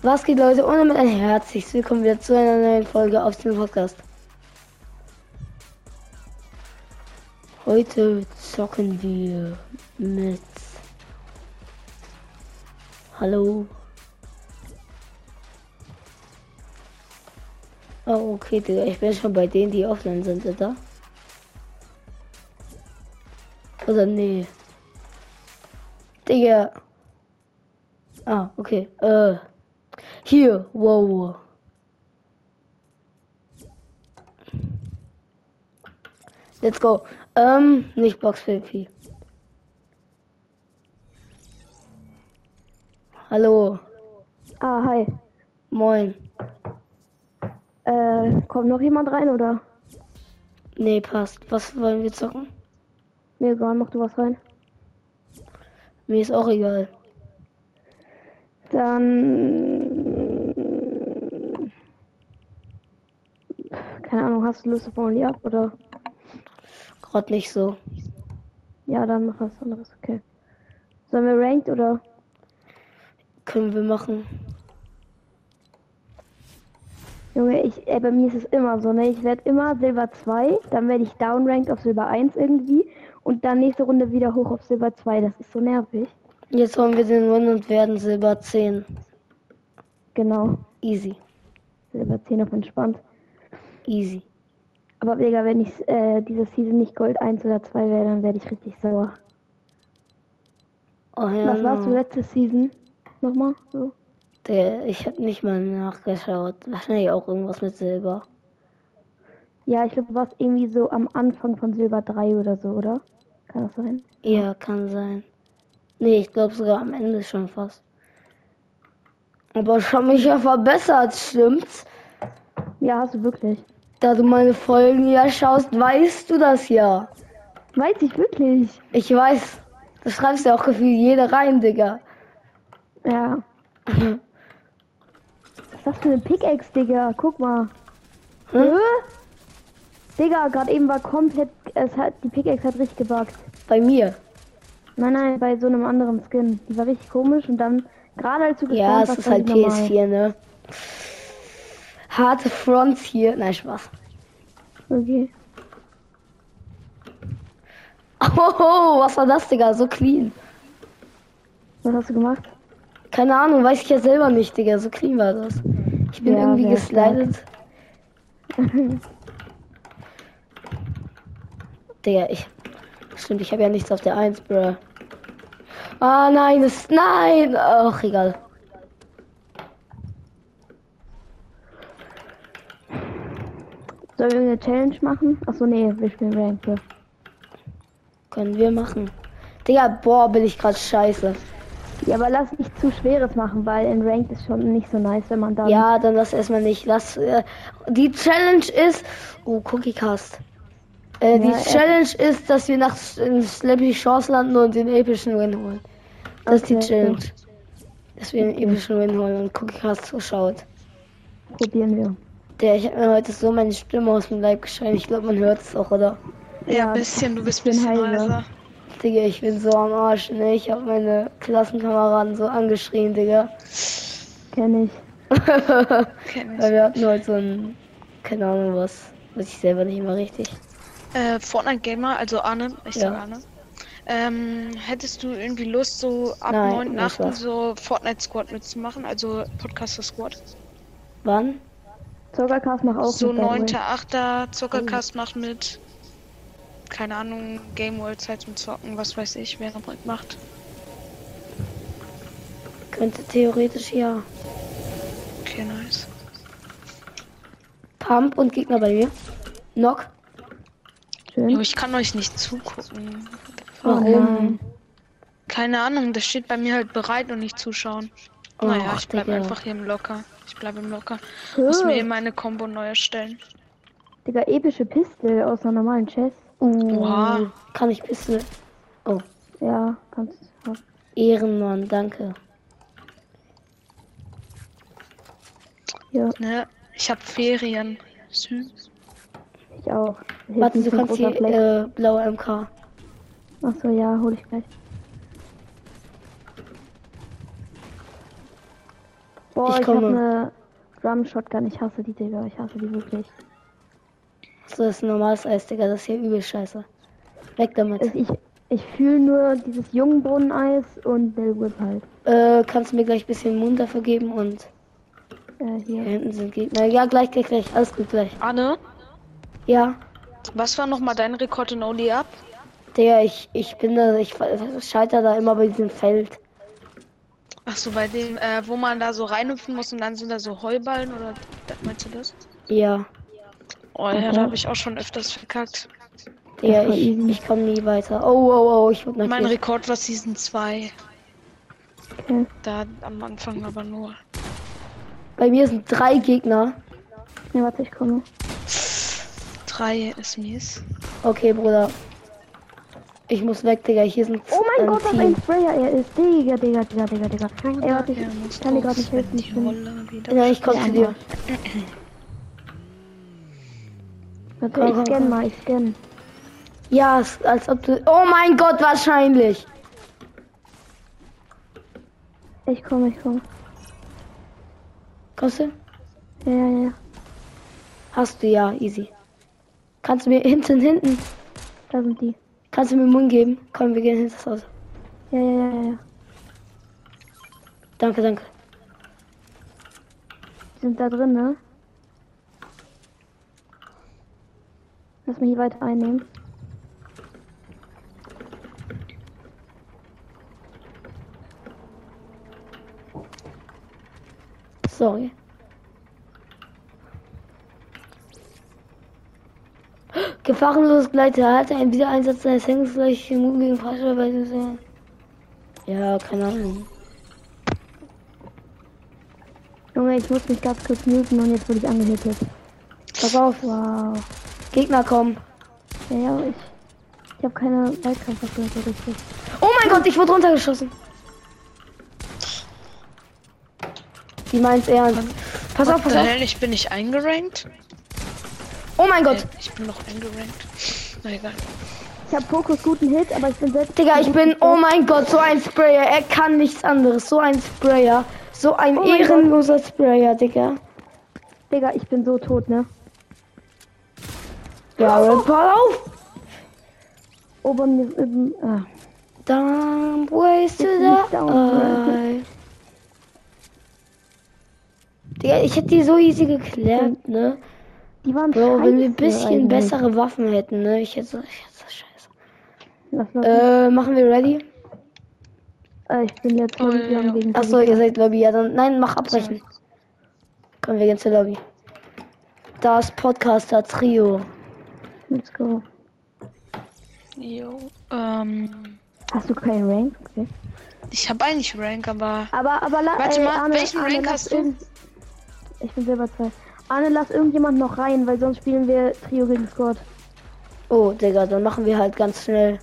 Was geht Leute? Und damit ein herzliches Willkommen wieder zu einer neuen Folge auf dem Podcast. Heute zocken wir mit Hallo. Oh, okay, Digga. Ich bin schon bei denen, die offline sind, oder? Oder nee. Digga. Ah, okay. Äh. Hier, wow. Let's go. Ähm, nicht Box PvP. Hallo. Ah, hi. Moin. Äh, kommt noch jemand rein oder? Nee, passt. Was wollen wir zocken? Mir egal, mach du was rein. Mir ist auch egal. Dann. Keine Ahnung, hast du Lust auf Only Up oder? Gerade nicht so. Ja, dann mach was anderes, okay. Sollen wir Ranked oder? Können wir machen. Junge, ich, ey, bei mir ist es immer so, ne? Ich werde immer Silber 2, dann werde ich downranked auf Silber 1 irgendwie und dann nächste Runde wieder hoch auf Silber 2. Das ist so nervig. Jetzt wollen wir den Win und werden Silber 10. Genau. Easy. Silber 10 auf entspannt. Easy. Aber Digga, wenn ich äh, diese Season nicht Gold 1 oder 2 wäre, dann werde ich richtig sauer. Oh ja. Was warst du letzte Season? Nochmal? So? Der, ich habe nicht mal nachgeschaut. Wahrscheinlich auch irgendwas mit Silber. Ja, ich glaube, du warst irgendwie so am Anfang von Silber 3 oder so, oder? Kann das sein? Ja, kann sein. Nee, ich glaube sogar am Ende schon fast. Aber ich habe mich ja verbessert, stimmt's? Ja, hast du wirklich. Da du meine Folgen ja schaust, weißt du das ja. Weiß ich wirklich. Ich weiß. Das schreibst ja auch gefühlt jeder rein, Digga. Ja. Was ist das für eine Pickaxe, Digga? Guck mal. Hm? Hä? Digga, gerade eben war komplett. Es hat, die Pickaxe hat richtig gebuggt. Bei mir. Nein, nein, bei so einem anderen Skin. Die war richtig komisch und dann, gerade als du Ja, es ist halt die normal. PS4, ne? Harte Fronts hier. Nein, Spaß. Okay. Oh, was war das, Digga? So clean. Was hast du gemacht? Keine Ahnung, weiß ich ja selber nicht, Digga. So clean war das. Ich bin Ja, irgendwie geslidet. Digga, ich. Stimmt, ich habe ja nichts auf der 1, bro. Ah, nein, das. Nein! Ach, egal. Sollen wir eine Challenge machen? Achso, nee, wir spielen Rank. Ja. Können wir machen. Digga, boah, bin ich gerade scheiße. ja, aber lass nicht zu schweres machen, weil in Ranked ist schon nicht so nice, wenn man dann. Ja, dann lass erstmal nicht. Lass. Äh, die Challenge ist. Oh, Cookie Cast. Äh, die Ja, äh. Challenge ist, dass wir nach in Slappy Chance landen und den epischen Win holen. Das ist die Okay, Challenge. Dass wir den epischen Win holen und Cookie Cast zuschaut. Probieren wir. Der, ich habe mir heute so meine Stimme aus dem Leib geschrien. Ich glaube, man hört es auch, oder? Ja, Ja, ein bisschen, du bist ein bisschen heiser. Digga, ich bin so am Arsch, ne? Ich habe meine Klassenkameraden so angeschrien, Digga. Kenn ich. Kenn ich. Weil wir hatten heute so ein. Keine Ahnung was. Weiß ich selber nicht mehr richtig. Äh, Fortnite Gamer, also Arne, ich Ja. sag Arne. Ähm, hättest du irgendwie Lust, so ab Nein, 9.8. nicht was. so Fortnite Squad mitzumachen, also Podcaster Squad? Wann? Zockercast macht auch so mit, way. 9.8. Zuckercast macht mit. Keine Ahnung, Game World Zeit zum Zocken, was weiß ich, wer noch mitmacht. Könnte theoretisch ja. Okay, nice. Pump und Gegner bei mir. Knock. Schön. Jo, ich kann euch nicht zugucken. Oh Warum? nein. Keine Ahnung, das steht bei mir halt bereit und nicht zuschauen. Oh, naja, ich bleib Digga. einfach hier im Locker. Ich bleib im Locker. Muss mir eben meine Combo neu erstellen. Digga, epische Pistole aus einer normalen Chest. Uh, Oha. Kann ich Pistole. Oh, Ja, kannst du. Ehrenmann, danke. Ja, Ne? Ich hab Ferien. Süß. ich auch. Warte, du kannst die äh, blaue MK. Achso, ja, hol ich gleich. Boah, Ich ich, hab komme. eine Drum Shotgun. Ich hasse die, Digga. Ich hasse die wirklich. So das ist ein normales Eis, Digga. Das ist hier übel scheiße. Weg damit. Also ich ich fühle nur dieses Jungbrunnen-Eis und Bill Whip halt. Äh, kannst du mir gleich ein bisschen Mund dafür geben und Äh, hier hier. hinten sind Gegner. Ja, gleich, gleich, gleich. Alles gut, gleich. Anne, Ja. was war nochmal dein Rekord in Only Up? Digga, ich, ich bin da, ich scheiter da immer bei diesem Feld. Ach so, bei dem, äh, wo man da so reinhüpfen muss und dann sind da so Heuballen oder meinst du das? Ja. Oh ja, da habe ich auch schon öfters verkackt. War ich, ich komme nie weiter. Oh, oh, oh, ich wurde Mein. Rekord war Season 2. Okay. Da am Anfang aber nur. Bei mir sind drei Gegner. Ja, warte, ich komme. Drei ist mies. Okay, Bruder. Ich muss weg, Digga. Hier sind Oh mein ein Gott, was ein Sprayer er ist. Digga, Digga, Digga, Digga, Digga. Ey, warte, ich, Er kann dir gerade nicht helfen. Ja, ich komme Ja, zu dir. warte, ich scanne mal, ich scanne. Ja, es- als ob du. Oh mein Gott, wahrscheinlich. Ich komme, ich komme. Kommst du? Ja, ja, ja. Hast du ja, easy. Kannst du mir hinten, hinten, Da sind die. Kannst du mir Mund geben? Komm, wir gehen hinter das Haus. Ja, ja, ja, ja. Danke, danke. Die sind da drin, ne? Lass mich hier weiter einnehmen. Sorry. Gefahrenloses Gleiter. Halte einen Wiedereinsatz deines Hängens gleich immun gegen Freistellweise. Ja, keine Ahnung. Junge, ich muss mich ganz kurz muten und jetzt wurde ich angehittet. Pass auf, Wow. Gegner kommen. Ja, ja, ich. Ich habe keine Weitkampfwaffe so richtig. Oh mein Gott, ich wurde runtergeschossen. Die meint's ernst. Pass auf, pass auf. Ich bin nicht eingerankt. Oh mein Äh, Gott. ich bin noch eingerankt. Na egal. Ich habe Fokus guten Hit, aber ich bin selbst. Digga, ich bin, oh mein Gott, so ein Sprayer. Er kann nichts anderes. So ein Sprayer. So ein Oh ehrenloser Sprayer, Digga. Digga, ich bin so tot, ne? Ja, oh. pass auf. Ober mir. Ähm, ah. Dumb die. Digga, ich hätte die so easy geklärt, ne? Die waren Bro, wenn wir ein bisschen eigentlich. bessere Waffen hätten, ne? Ich hätte so, ich hätte so scheiße. Lass. Äh, machen wir ready? Äh, ich bin jetzt Oh, ja, ja. lang gegen. Achso, ihr seid Lobby. Ja, dann, nein, mach abbrechen. Komm, wir gehen zur Lobby. Das Podcaster Trio. Let's go. Jo. Ähm, Hast du keinen Rank? Okay. ich habe eigentlich Rank, aber Aber, aber la, Warte ey, mal, Arne, welchen Arne, Rank hast du? Ich bin selber zwei. Arne, lass irgendjemand noch rein, weil sonst spielen wir Trio gegen Squad. Oh, Digga, dann machen wir halt ganz schnell.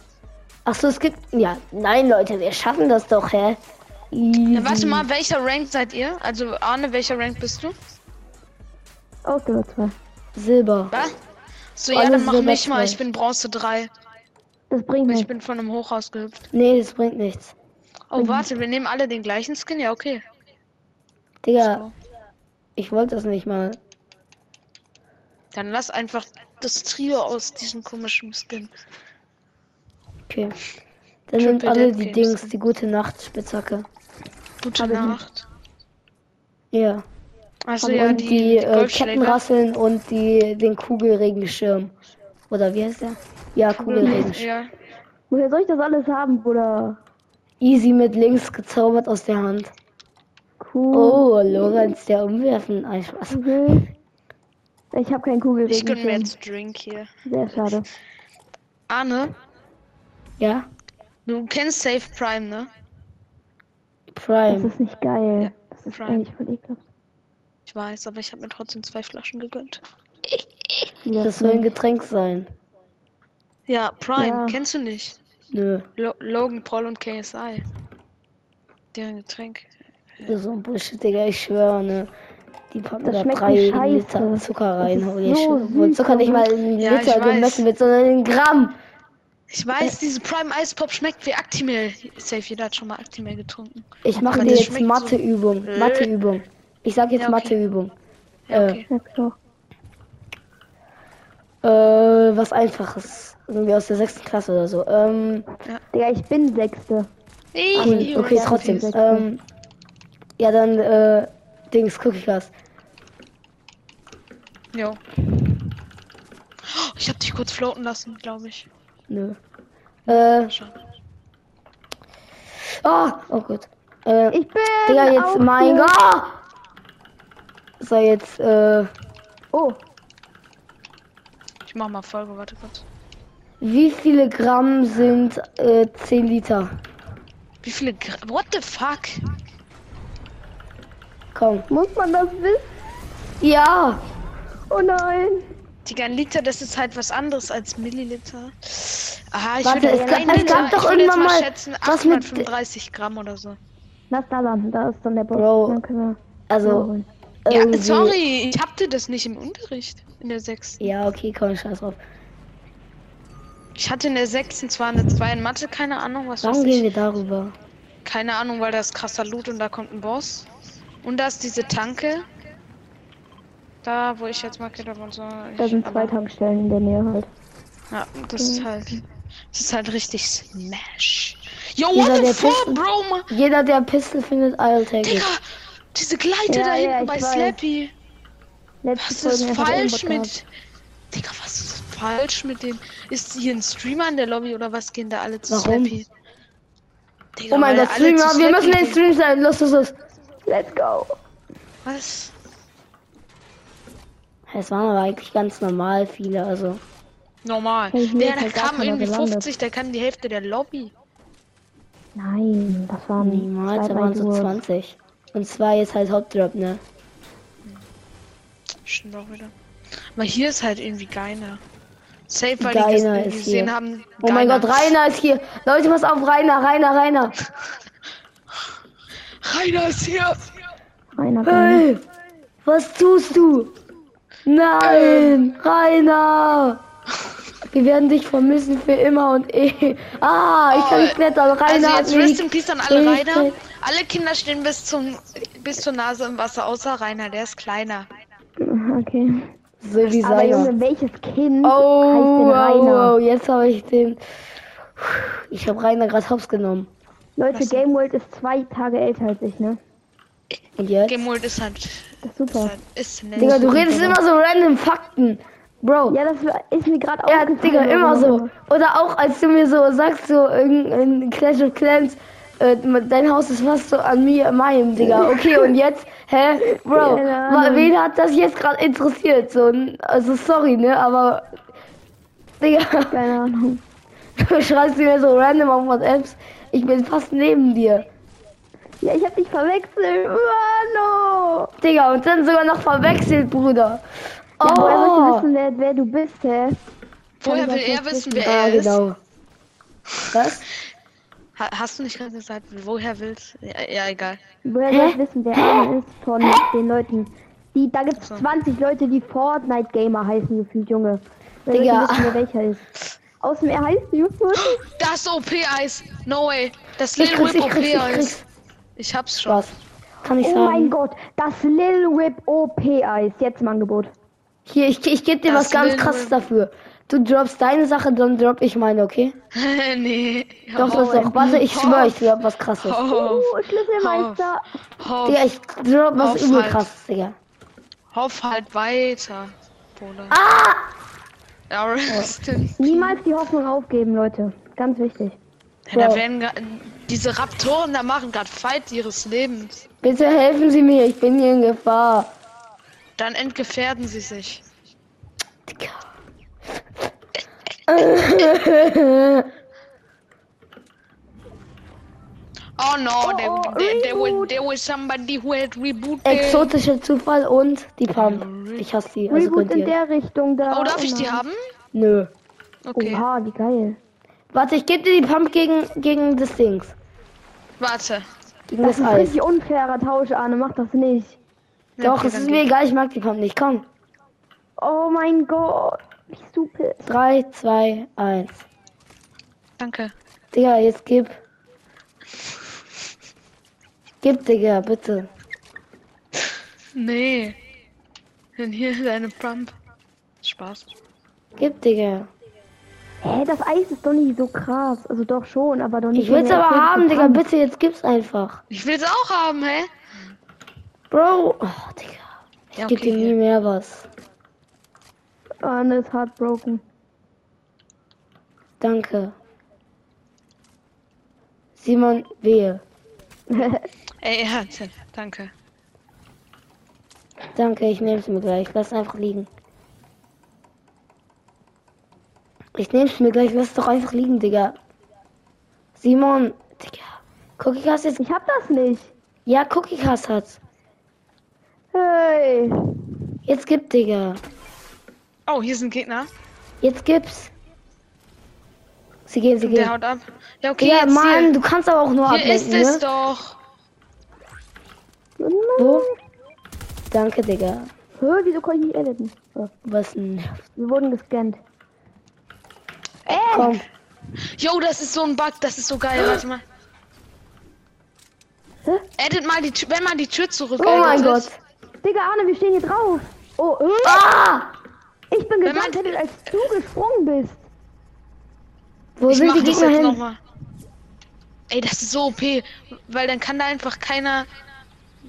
Achso, es gibt. Ja, nein, Leute, wir schaffen das doch, hä? Ja, warte mal, welcher Rank seid ihr? Also Arne, welcher Rank bist du? Auch selber zwei. Silber. Was? So, ja, dann mach Silber mich mal. zwei. Ich bin Bronze 3. Das bringt Ich nichts. bin von einem Hochhaus gehüpft. Nee, das bringt nichts. Oh, warte, wir nehmen alle den gleichen Skin? Ja, okay. Digga, So. ich wollte das nicht mal. Dann lass einfach das Trio aus diesem komischen Skin. Okay. Dann sind alle Dead die Games. Dings, die gute Nacht Spitzhacke. Gute Hab ich nicht. Nacht. Ja. Also und ja, die, die, die äh. Kettenrasseln und die, den Kugelregenschirm. Oder wie heißt der? Ja, Kugelregenschirm. Ja, Woher soll ich das alles haben, Bruder? Easy mit links gezaubert aus der Hand. Cool. Oh, Lorenz, der umwerfen. Ein Spaß. Mhm. Ich habe keinen ich gönn mir jetzt Drink hier. Sehr schade. Arne, Ja? du kennst Safe Prime, ne? Das Prime. ist nicht geil. Das ist Prime. eigentlich voll ekelhaft. Ich weiß, aber ich habe mir trotzdem zwei Flaschen gegönnt. Wie Das soll ein? Getränk sein. Ja, Prime, Ja. kennst du nicht? Nö. Lo Logan Paul und KSI. Deren Getränk. Das ist so ein Bullshit, Digga, ich schwöre, ne. Die packen Das da schmeckt drei wie Scheiße. Liter Zucker rein. Das ist Holy so süß, Zucker nicht mal in Ja, ich Liter gemessen wird, sondern in Gramm. Ich weiß, diese Prime Ice Pop schmeckt wie Actimel. Safe, jeder hat schon mal Actimel getrunken. Ich mache dir jetzt schmeckt so- Matheübung. Äh. Matheübung. Ich sag jetzt Ja, okay. Matheübung. Ja, Äh, okay. Ja, klar. Äh, was einfaches. Irgendwie aus der sechsten Klasse oder so. Ähm, Digga, ich bin Sechste. cool. Ey, Okay, ja, trotzdem. Ähm, ja, dann, äh, Dings, Cookie Class. Jo. Ich hab dich kurz floaten lassen, glaube ich. Nö. Äh, Schade. oh, oh gut. Äh, Ich bin. Digga, jetzt, mein. Gott! So, jetzt, äh, Oh, Ich mach mal Folge, warte kurz. wie viele Gramm sind, äh, 10 Liter? Wie viele Gra What the fuck? Komm. muss man das wissen? Ja! Oh nein. Digga, ein Liter, das ist halt was anderes als Milliliter. Aha, ich Warte, würde es gab- es Liter, gab doch ich würde jetzt irgendwann mal mal schätzen was mit- 835 Gramm oder so. Lass da lang, da ist dann der Boss. Bro, Dann können wir Also. Ja, sorry, ich hatte das nicht im Unterricht in der 6. Ja, okay, komm, scheiß drauf. Ich hatte in der 6. zwar eine 2 in Mathe, keine Ahnung, was Warum gehen ich. wir darüber? Keine Ahnung, weil da ist krasser Loot und da kommt ein Boss. Und da ist diese Tanke. Da, wo ich jetzt markiert habe und so. Da sind zwei Tankstellen in der Nähe halt. Ja, das ist halt. Das ist halt richtig Smash. Yo, Dieser, what the der fuck, Bro, man? Jeder, der Pistol findet, I'll take Digga, it. diese Gleiter Ja, da ja, hinten bei weiß. Slappy. Letzte Was ist falsch mit. Digga, was ist falsch mit dem? Ist hier ein Streamer in der Lobby oder was gehen da alle zu Warum? Slappy? Digga, Oh mein Gott, Streamer, wir müssen den. Stream sein. Los, los, los. Let's go. Was? Es waren aber eigentlich ganz normal viele, also. Normal. Der, ist da halt kam irgendwie gelandet. 50, der kann die Hälfte der Lobby. Nein, das waren Niemals, zwei, da drei waren so Duos. 20. Und zwar jetzt halt Hauptdrop, ne? Stimmt auch wieder. Aber hier ist halt irgendwie geiler. Safe, weil Geiner die ist ges- hier. gesehen haben. Oh mein Geiner. Gott, Rainer ist hier. Leute, pass auf, Rainer, Rainer, Rainer. Rainer ist hier. Kann Hey, was tust du? Nein, Rainer. Wir werden dich vermissen für immer und eh. Ah, ich kann nicht klettern. Rainer Also jetzt Rest in Peace an alle Rainer. Alle Kinder stehen bis zum bis zur Nase im Wasser, außer Rainer, der ist kleiner. Okay. so wie Aber seiner. Junge, welches Kind Oh, heißt denn oh, Rainer? oh, jetzt habe ich den. Ich habe Rainer gerade hops genommen. Leute, Was? Game World ist zwei Tage älter als ich, ne? Und jetzt? Game World ist halt. Das ist Ist super. halt ist. Digga, du redest immer so random Fakten. Bro. Ja, das ist mir gerade Ja, aufgefallen. Digga, immer so. Oder auch als du mir so sagst, so in, in Clash of Clans, äh, dein Haus ist fast so an mir, meinem, Digga. Okay, und jetzt, hä? Bro, Ahnung. wen hat das jetzt gerade interessiert? So, also sorry, ne, aber, Digga, Keine Ahnung. du schreibst mir so random auf WhatsApps, ich bin fast neben dir. Ja, ich hab dich verwechselt. Mano! Digga, und dann sogar noch verwechselt, Bruder. Ja, woher willst du Oh, wissen, wer, wer du bist, hä? Woher will er wissen, wer ah, er ist? genau. Was? Ha hast du nicht gerade gesagt, woher willst? Ja, ja egal. Woher soll ich wissen, wer einer ist von den Leuten? Die, da gibt's 20 Leute, die Fortnite-Gamer heißen, gefühlt, Junge. Ich Digga. wissen, wer welcher ist? Außerdem, er heißt Justus. Das OP-Eis. No way. Das krieg's, Whip OP-Eis. Ich hab's schon. Was? Kann ich Oh sagen? mein Gott, das Lil Whip OP-Eis. Jetzt im Angebot. Hier, ich, ich gebe dir Das was ganz will krasses wohl- dafür. Du droppst deine Sache, dann drop ich meine, okay? nee. Doch, das doch. Warte, ich schwöre, ich drop was krasses. Oh, Schlüsselmeister. hoff, Digga, ich drop was übel halt. krasses, Digga. hoff halt weiter. Bruder. Ah! Ja, rest in- Niemals die Hoffnung aufgeben, Leute. Ganz wichtig. Ja, da werden diese Raptoren da machen gerade Fight ihres Lebens. Bitte helfen Sie mir, ich bin hier in Gefahr. Dann entgefährden sie sich. Oh no, there, oh, there, there, was, there was somebody who had rebooted. Exotischer Zufall und die Pump. Ich hasse die, also Reboot in der Richtung da. Oh, darf ich die haben? Nö. Okay. Oha, wie geil. Warte, ich gebe dir die Pump gegen, gegen das Dings. Warte. Gegen Das das, ist Eis. richtig unfairer Tausch, Arne. Mach das nicht. Ja, Doch, okay, es ist mir egal, ich mag die Pump nicht. Komm. Oh mein Gott. Wie stupid. 3, 2, 1. Danke. Digga, jetzt gib. Gib, Digga, bitte. Nee. Denn hier ist eine Pump. Spaß. Gib, Digga. Hä, das Eis ist doch nicht so krass. Also doch schon, aber doch nicht. Ich will's aber haben, Digga. Bitte, jetzt gib's einfach. Ich will's auch haben, hä? Bro. Oh, Digga. Ich Ja, geb okay, dir nie mehr was. Anne ist heartbroken. Danke. Simon, wehe. Ey, Ernst, danke. Danke, ich nehm's mir gleich. Lass einfach liegen. Ich nehm's mir gleich. Lass doch einfach liegen, Digga. Simon, Digga. Cookie hast jetzt. Ich hab das nicht. Ja, Cookie Cast hat's. Hey. Jetzt gib, Digga. Oh, hier sind Gegner. Jetzt gib's. Sie gehen, sie Der gehen. haut ab. Ja, okay, Ja, Mann, hier. du kannst aber auch nur Hier ist ablenken, es ne? doch. Wo? Danke, Digga. Hä, wieso kann ich nicht editen? Was denn? wir wurden gescannt. Komm. Yo, das ist so ein Bug, das ist so geil. Warte mal. Hä? Edit mal die Tür, wenn man die Tür zurück Oh mein. Gott. Digga, Arne, wir stehen hier drauf. Oh, äh, Ah! ich bin man- gegangen, als du gesprungen bist. Wo Ich sind mach die das Gegner jetzt hin? nochmal. Ey, das ist so OP, weil dann kann da einfach keiner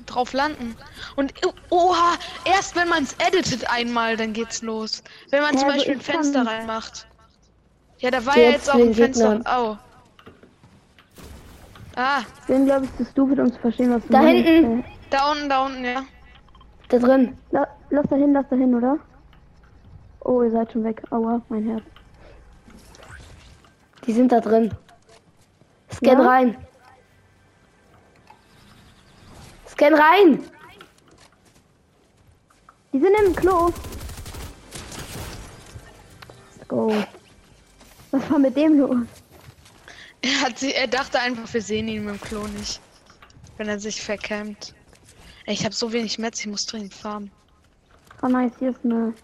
drauf landen. Und oh, oha, erst wenn man es editet einmal, dann geht's los. Wenn man Ja, zum Beispiel ein Fenster reinmacht. Ja, da war ja jetzt jetzt auch ein Fenster. Au. Ah, Ich bin, glaube ich, zu stupid, um zu verstehen, was du Da meinst. hinten. Da unten, da unten, ja. Da drin. La lass da hin, lass da hin, oder? Oh, ihr seid schon weg. Aua, mein Herz. Die sind da drin. Scan Ja? rein. Scan rein. Die sind im Klo. Let's go. Was war mit dem los? Er, hat sie, er dachte einfach, wir sehen ihn mit dem Klo nicht. Wenn er sich verkämmt. Ey, ich habe so wenig Metz, ich muss dringend farmen. Oh nice, hier ist eine.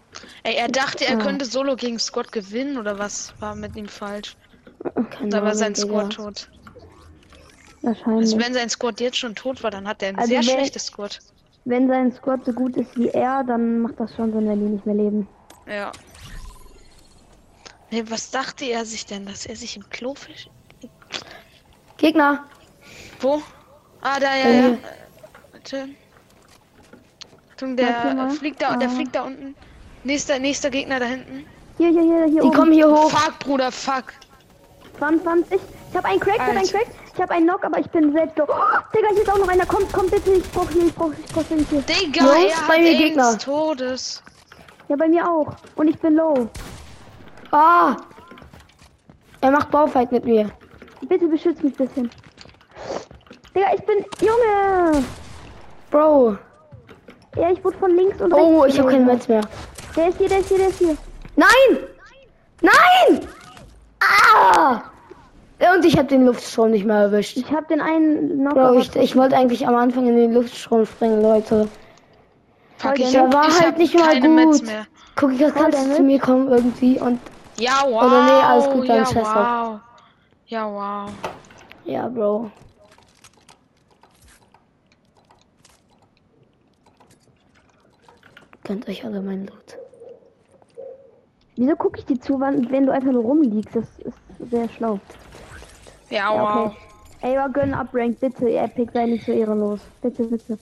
Ey, er dachte, er Ja. könnte solo gegen Squad gewinnen oder was war mit ihm falsch? Keine Da war sein. Squad tot. Wahrscheinlich. Also wenn sein Squad jetzt schon tot war, dann hat er ein Also sehr wenn- schlechtes Squad. Wenn sein Squad so gut ist wie er, dann macht das schon Sinn, wenn die nicht mehr leben. Ja. Nee, was dachte er sich denn, dass er sich im Klo fisch? Gegner. Wo? Ah, da, ja, Äh. ja. Äh, Warte. Der Warte äh, fliegt da, der Ah. fliegt da unten. Nächster, nächster Gegner da hinten. Hier, hier, hier, hier Die oben. kommen hier hoch. Fuck, Bruder, fuck. 22. Ich habe einen Crack, ich habe einen. Crack. Ich habe einen Knock, aber ich bin selbst so. Oh, Digga, hier ist auch noch einer. Kommt, kommt bitte. Ich brauch hier, ich brauch, ich brauch hier. hier. Digga, Jungs, er bei hat mir Gegner. des Todes. Ja, bei mir auch. Und ich bin low. Ah. Er macht Baufight mit mir. Bitte beschütz mich ein bisschen. Digga, ich bin. Junge! Bro. Ja, ich wurde von links und rechts. Oh, ich habe kein gelesen. Metz mehr. Der ist hier, der ist hier, der ist hier. Nein! Nein! Ah! Und ich habe den Luftstrom nicht mehr erwischt. Ich habe den einen Knock. Bro, ich, ich wollte eigentlich am Anfang in den Luftstrom springen, Leute. Fuck, ich hab, war ich halt hab nicht mal keine Metz gut. mehr. Guck, kannst der du zu mir kommen irgendwie und Ja, wow. Oder nee, alles gut, dann ja, scheiß wow. Ja, wow. ja, Bro. Gönnt euch alle meinen Loot. Wieso gucke ich dir zu, wann, wenn du einfach nur rumliegst? Das ist sehr schlau. Ja, Ja, wow. okay. Ey, aber gönn Uprank, bitte. Epic, sei nicht so ehrenlos. Bitte, bitte.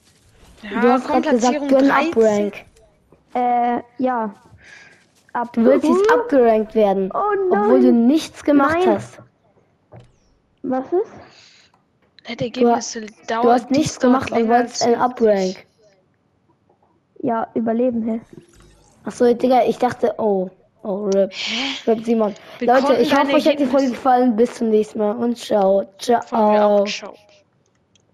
Ja, du hast gerade gesagt, gönn 13. Uprank. Äh, ja. Du willst jetzt abgerankt werden, Oh nein. obwohl du nichts gemacht Nein. hast. Was ist? Die Ergebnisse dauern. Du hast nichts gemacht und wolltest ein Uprank. Ja, überleben, hä? Achso, Digga, ich dachte, oh. Oh, RIP. RIP Simon. Wir Leute, ich hoffe, euch hat die Folge gefallen. Bis zum nächsten Mal und ciao. Ciao.